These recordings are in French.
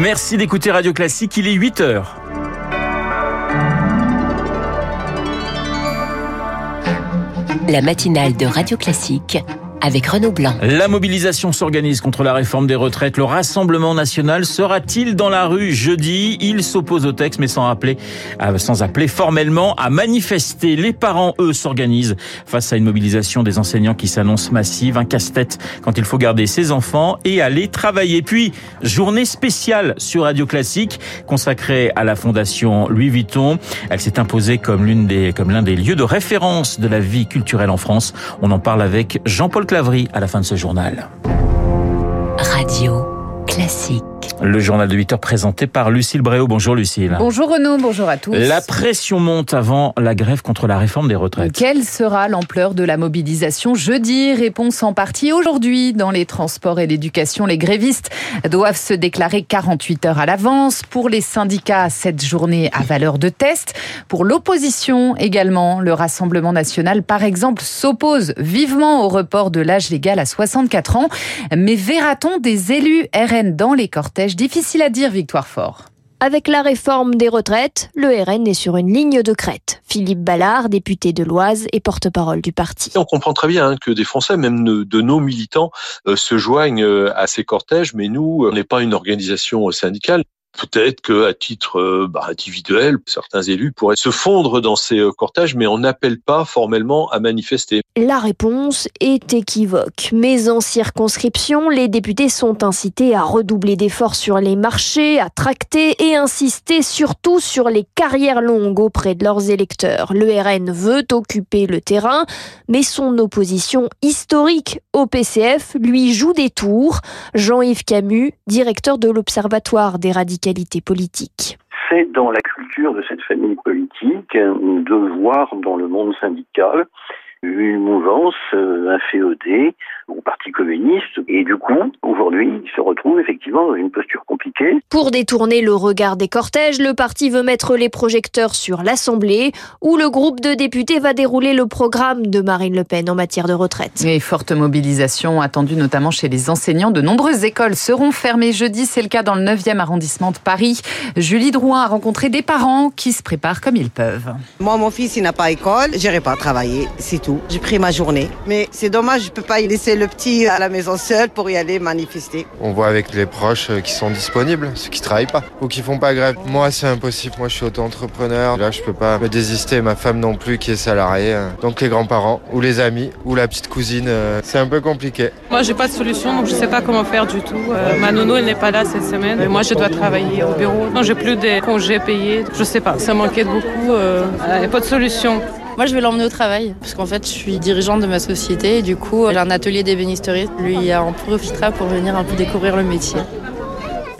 Merci d'écouter Radio Classique, il est 8 heures. La matinale de Radio Classique avec Renaud Blanc. La mobilisation s'organise contre la réforme des retraites. Le Rassemblement national sera-t-il dans la rue jeudi? Il s'oppose au texte, mais sans appeler, euh, sans appeler formellement à manifester. Les parents, eux, s'organisent face à une mobilisation des enseignants qui s'annonce massive. Un casse-tête quand il faut garder ses enfants et aller travailler. Puis, journée spéciale sur Radio Classique consacrée à la fondation Louis Vuitton. Elle s'est imposée comme l'une des, comme l'un des lieux de référence de la vie culturelle en France. On en parle avec Jean-Paul Claverie à la fin de ce journal. Radio classique. Le journal de 8 heures présenté par Lucille Bréau. Bonjour Lucille. Bonjour Renaud, bonjour à tous. La pression monte avant la grève contre la réforme des retraites. Quelle sera l'ampleur de la mobilisation jeudi? Réponse en partie aujourd'hui. Dans les transports et l'éducation, les grévistes doivent se déclarer 48 heures à l'avance. Pour les syndicats, cette journée à valeur de test. Pour l'opposition également, le Rassemblement national, par exemple, s'oppose vivement au report de l'âge légal à 64 ans. Mais verra-t-on des élus RN dans les cortèges Difficile à dire, Victoire Fort. Avec la réforme des retraites, le RN est sur une ligne de crête. Philippe Ballard, député de l'Oise et porte-parole du parti. On comprend très bien que des Français, même de nos militants, euh, se joignent euh, à ces cortèges, mais nous, on n'est pas une organisation syndicale. Peut-être que à titre euh, bah, individuel, certains élus pourraient se fondre dans ces euh, cortèges, mais on n'appelle pas formellement à manifester. La réponse est équivoque. Mais en circonscription, les députés sont incités à redoubler d'efforts sur les marchés, à tracter et insister surtout sur les carrières longues auprès de leurs électeurs. Le RN veut occuper le terrain, mais son opposition historique au PCF lui joue des tours. Jean-Yves Camus, directeur de l'Observatoire des radicaux C'est dans la culture de cette famille politique de voir dans le monde syndical une mouvance, euh, un féodé au Parti communiste. Et du coup, aujourd'hui, il se retrouve effectivement dans une posture compliquée. Pour détourner le regard des cortèges, le parti veut mettre les projecteurs sur l'Assemblée, où le groupe de députés va dérouler le programme de Marine Le Pen en matière de retraite. Et forte mobilisation attendue notamment chez les enseignants. De nombreuses écoles seront fermées jeudi. C'est le cas dans le 9e arrondissement de Paris. Julie Drouin a rencontré des parents qui se préparent comme ils peuvent. Moi, mon fils, il n'a pas école. J'irai pas travailler, c'est tout. J'ai pris ma journée. Mais c'est dommage, je peux pas y laisser le petit à la maison seul pour y aller manifester. On voit avec les proches qui sont disponibles, ceux qui travaillent pas ou qui font pas grève. Moi, c'est impossible. Moi, je suis auto-entrepreneur. Là, je peux pas me désister. Ma femme non plus qui est salariée. Donc les grands-parents ou les amis ou la petite cousine, euh, c'est un peu compliqué. Moi, j'ai pas de solution, donc je sais pas comment faire du tout. Euh, ma nounou, elle n'est pas là cette semaine. Et moi, je dois travailler au bureau. Non, j'ai plus de congés payés. Je sais pas. Ça m'inquiète beaucoup. Euh, il n'y a pas de solution. Moi, je vais l'emmener au travail, parce qu'en fait, je suis dirigeante de ma société et du coup, j'ai un atelier d'ébénisterie. Lui en profitera pour venir un peu découvrir le métier.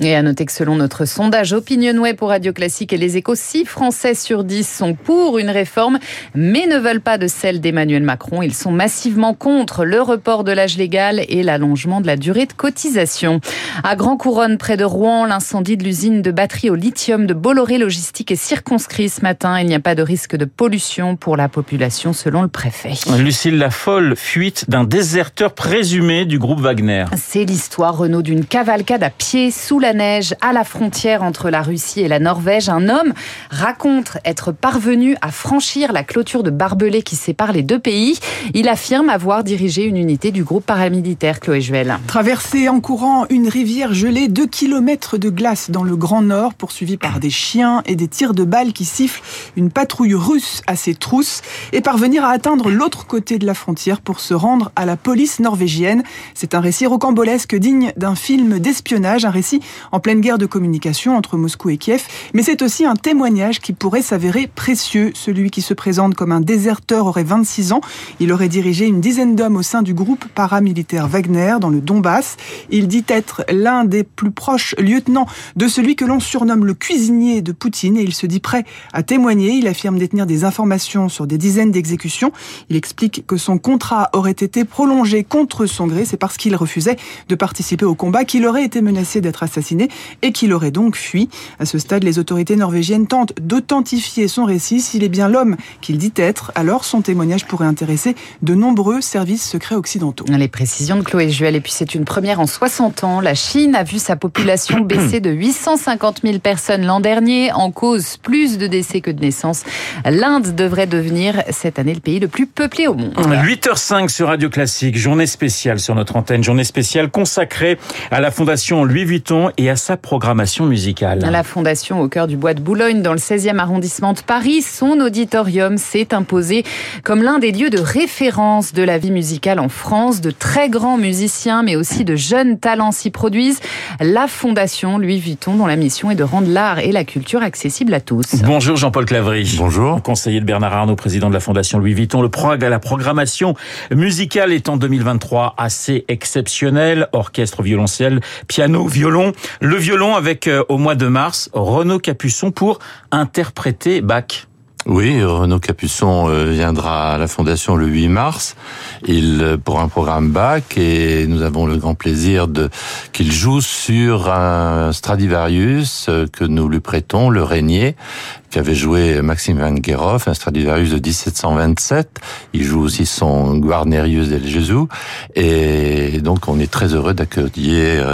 Et à noter que selon notre sondage Opinionway pour Radio Classique et les échos, 6 Français sur 10 sont pour une réforme, mais ne veulent pas de celle d'Emmanuel Macron. Ils sont massivement contre le report de l'âge légal et l'allongement de la durée de cotisation. À Grand Couronne, près de Rouen, l'incendie de l'usine de batterie au lithium de Bolloré Logistique est circonscrit ce matin. Il n'y a pas de risque de pollution pour la population, selon le préfet. Lucille Lafolle, fuite d'un déserteur présumé du groupe Wagner. C'est l'histoire, Renaud, d'une cavalcade à pied sous la neige à la frontière entre la Russie et la Norvège. Un homme raconte être parvenu à franchir la clôture de barbelés qui sépare les deux pays. Il affirme avoir dirigé une unité du groupe paramilitaire Chloé Juel. Traverser en courant une rivière gelée, deux kilomètres de glace dans le Grand Nord, poursuivi par des chiens et des tirs de balles qui sifflent, une patrouille russe à ses trousses et parvenir à atteindre l'autre côté de la frontière pour se rendre à la police norvégienne. C'est un récit rocambolesque digne d'un film d'espionnage, un récit en pleine guerre de communication entre Moscou et Kiev, mais c'est aussi un témoignage qui pourrait s'avérer précieux. Celui qui se présente comme un déserteur aurait 26 ans. Il aurait dirigé une dizaine d'hommes au sein du groupe paramilitaire Wagner dans le Donbass. Il dit être l'un des plus proches lieutenants de celui que l'on surnomme le cuisinier de Poutine et il se dit prêt à témoigner. Il affirme détenir des informations sur des dizaines d'exécutions. Il explique que son contrat aurait été prolongé contre son gré. C'est parce qu'il refusait de participer au combat qu'il aurait été menacé d'être assassiné assassiné et qu'il aurait donc fui. À ce stade, les autorités norvégiennes tentent d'authentifier son récit. S'il est bien l'homme qu'il dit être, alors son témoignage pourrait intéresser de nombreux services secrets occidentaux. Les précisions de Chloé Juel. Et puis c'est une première en 60 ans. La Chine a vu sa population baisser de 850 000 personnes l'an dernier. En cause, plus de décès que de naissances. L'Inde devrait devenir cette année le pays le plus peuplé au monde. 8h05 sur Radio Classique. Journée spéciale sur notre antenne. Journée spéciale consacrée à la Fondation Louis Vuitton et à sa programmation musicale. La Fondation au cœur du bois de Boulogne, dans le 16e arrondissement de Paris, son auditorium s'est imposé comme l'un des lieux de référence de la vie musicale en France. De très grands musiciens, mais aussi de jeunes talents s'y produisent. La Fondation Louis Vuitton, dont la mission est de rendre l'art et la culture accessibles à tous. Bonjour Jean-Paul Clavry. Bonjour. Conseiller de Bernard Arnault, président de la Fondation Louis Vuitton. Le prog à la programmation musicale est en 2023 assez exceptionnel. Orchestre, violoncelle, piano, violon. Le violon avec euh, au mois de mars Renaud Capuçon pour interpréter Bach. Oui, Renaud Capuçon euh, viendra à la Fondation le 8 mars. Il euh, pour un programme Bach et nous avons le grand plaisir de qu'il joue sur un Stradivarius que nous lui prêtons, le Régnier, qu'avait joué Maxime Van Gerhoff, un Stradivarius de 1727. Il joue aussi son Guarnerius del Gesù et donc on est très heureux d'accueillir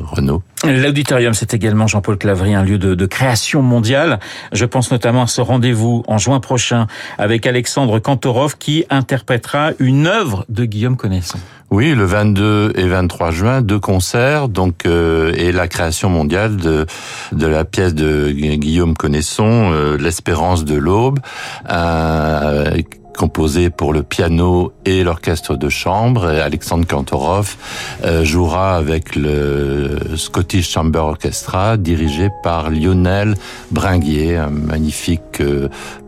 Renaud. L'auditorium, c'est également Jean-Paul Clavry, un lieu de, de, création mondiale. Je pense notamment à ce rendez-vous en juin prochain avec Alexandre Kantorov qui interprétera une œuvre de Guillaume Connaissant. Oui, le 22 et 23 juin, deux concerts, donc euh, et la création mondiale de la pièce de Guillaume Connaisson, euh, l'Espérance de l'aube, euh, pour le piano et l'orchestre de chambre. Alexandre Kantorov euh, jouera avec le Scottish Chamber Orchestra, dirigé par Lionel Bringuier, un magnifique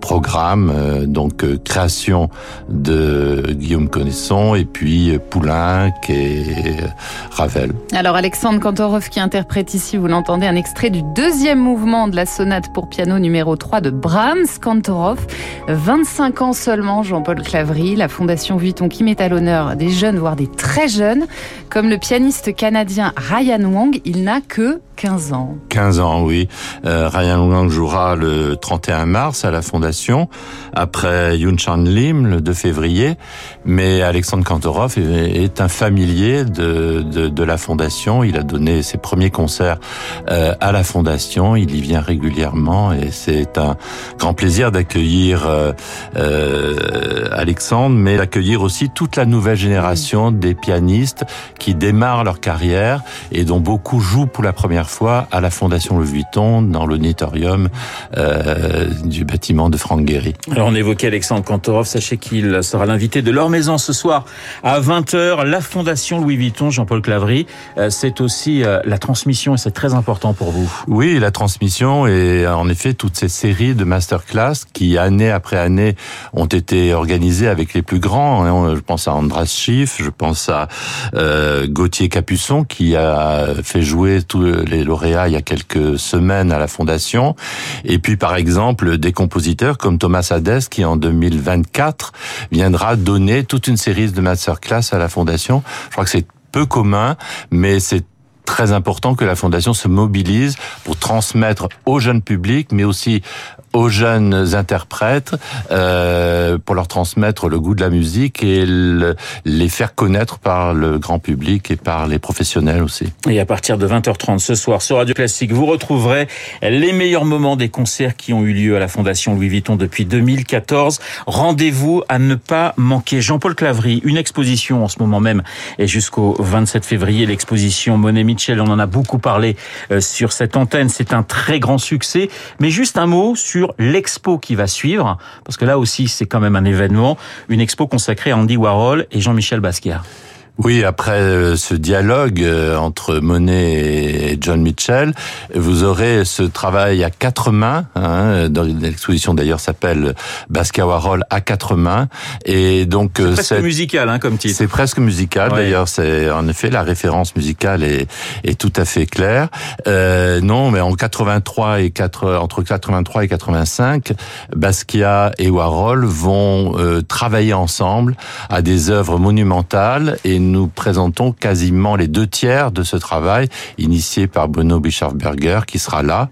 programme, euh, donc création de Guillaume Connaisson et puis Poulenc et Ravel. Alors Alexandre Kantorov qui interprète ici, vous l'entendez, un extrait du deuxième mouvement de la sonate pour piano numéro 3 de Brahms. Kantorov, 25 ans seulement Jean-Paul Clavry, la Fondation Vuitton qui met à l'honneur des jeunes, voire des très jeunes, comme le pianiste canadien Ryan Wong, il n'a que 15 ans. 15 ans, oui. Euh, Ryan Wong jouera le 31 mars à la Fondation, après Yun Chan Lim le 2 février, mais Alexandre Kantorov est, un familier de, de, de, la Fondation. Il a donné ses premiers concerts euh, à la Fondation, il y vient régulièrement et c'est un grand plaisir d'accueillir euh, Alexandre, mais d'accueillir aussi toute la nouvelle génération des pianistes qui démarrent leur carrière et dont beaucoup jouent pour la première fois à la Fondation Le Vuitton dans l'auditorium euh, du bâtiment de Franck Guéry. Alors on évoquait Alexandre Kantorov, sachez qu'il sera l'invité de leur maison ce soir à 20h. La Fondation Louis Vuitton, Jean-Paul Clavry, euh, c'est aussi euh, la transmission et c'est très important pour vous. Oui, la transmission et en effet toutes ces séries de masterclass qui année après année ont été organisées avec les plus grands. Je pense à Andras Schiff, je pense à euh, Gauthier Capuçon qui a fait jouer tous les lauréats il y a quelques semaines à la Fondation. Et puis par exemple des compositeurs comme Thomas Hadès qui en 2024 viendra donner toute une série de masterclass à la Fondation. Je crois que c'est peu commun, mais c'est très important que la Fondation se mobilise pour transmettre au jeune public, mais aussi aux jeunes interprètes, euh, pour leur transmettre le goût de la musique et le, les faire connaître par le grand public et par les professionnels aussi. Et à partir de 20h30 ce soir sur Radio Classique, vous retrouverez les meilleurs moments des concerts qui ont eu lieu à la Fondation Louis Vuitton depuis 2014. Rendez-vous à ne pas manquer. Jean-Paul Clavry, une exposition en ce moment même et jusqu'au 27 février, l'exposition Monet Mitchell, on en a beaucoup parlé euh, sur cette antenne, c'est un très grand succès. Mais juste un mot sur l'expo qui va suivre, parce que là aussi c'est quand même un événement, une expo consacrée à Andy Warhol et Jean-Michel Basquiat. Oui, après euh, ce dialogue euh, entre Monet et John Mitchell, vous aurez ce travail à quatre mains. Hein, dans l'exposition d'ailleurs s'appelle Basquiat Warhol à quatre mains. Et donc c'est presque musical, hein, comme titre. C'est presque musical. Ouais. D'ailleurs, c'est en effet la référence musicale est, est tout à fait claire. Euh, non, mais en 83 et 4, entre 83 et 85, Basquiat et Warhol vont euh, travailler ensemble à des œuvres monumentales et nous présentons quasiment les deux tiers de ce travail initié par Bruno Bischofberger qui sera là.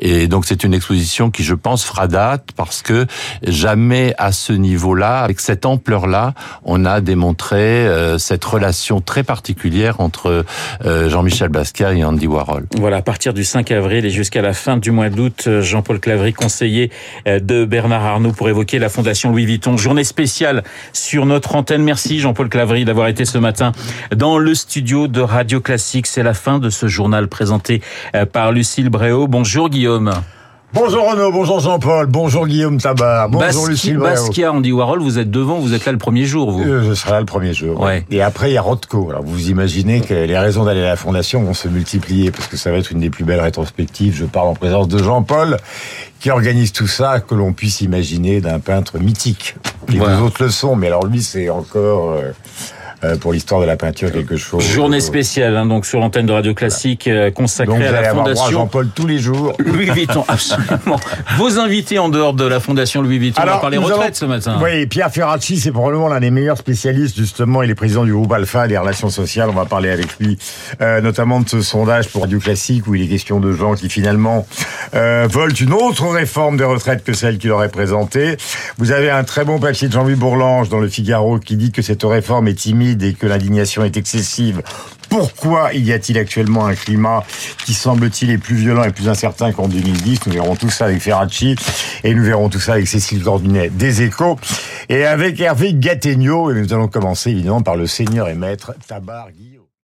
Et donc c'est une exposition qui, je pense, fera date parce que jamais à ce niveau-là, avec cette ampleur-là, on a démontré euh, cette relation très particulière entre euh, Jean-Michel Basquiat et Andy Warhol. Voilà, à partir du 5 avril et jusqu'à la fin du mois d'août, euh, Jean-Paul Clavry, conseiller de Bernard Arnault pour évoquer la Fondation Louis Vuitton. Journée spéciale sur notre antenne. Merci Jean-Paul Clavry d'avoir été ce matin dans le studio de Radio Classique. C'est la fin de ce journal présenté par Lucille Bréau. Bonjour Guillaume. Bonjour Renaud, bonjour Jean-Paul, bonjour Guillaume Tabar, bonjour Lucille Basquiat, Andy Warhol, vous êtes devant, vous êtes là le premier jour, vous euh, Je serai là le premier jour. Ouais. Et après, il y a Rothko. Alors vous imaginez que les raisons d'aller à la Fondation vont se multiplier, parce que ça va être une des plus belles rétrospectives. Je parle en présence de Jean-Paul, qui organise tout ça, que l'on puisse imaginer d'un peintre mythique. Les deux autres le sont, mais alors lui, c'est encore... Euh, euh, pour l'histoire de la peinture quelque chose. Journée spéciale hein, donc sur l'antenne de Radio Classique euh, consacrée à la fondation Jean-Paul tous les jours. Louis Vuitton, absolument. Vos invités en dehors de la fondation Louis Vuitton, Alors, on va parler retraite ce matin. Oui, Pierre Ferracci, c'est probablement l'un des meilleurs spécialistes justement. Il est président du groupe Alpha des relations sociales. On va parler avec lui euh, notamment de ce sondage pour Radio Classique où il est question de gens qui finalement euh, veulent une autre réforme des retraites que celle qu'il aurait présentée. Vous avez un très bon papier de Jean-Louis Bourlange dans le Figaro qui dit que cette réforme est timide et que l'indignation est excessive, pourquoi y a-t-il actuellement un climat qui semble-t-il est plus violent et plus incertain qu'en 2010 Nous verrons tout ça avec Ferracci et nous verrons tout ça avec Cécile Gordinet des Échos et avec Hervé Gattegno. Et nous allons commencer évidemment par le seigneur et maître Tabar Guillaume.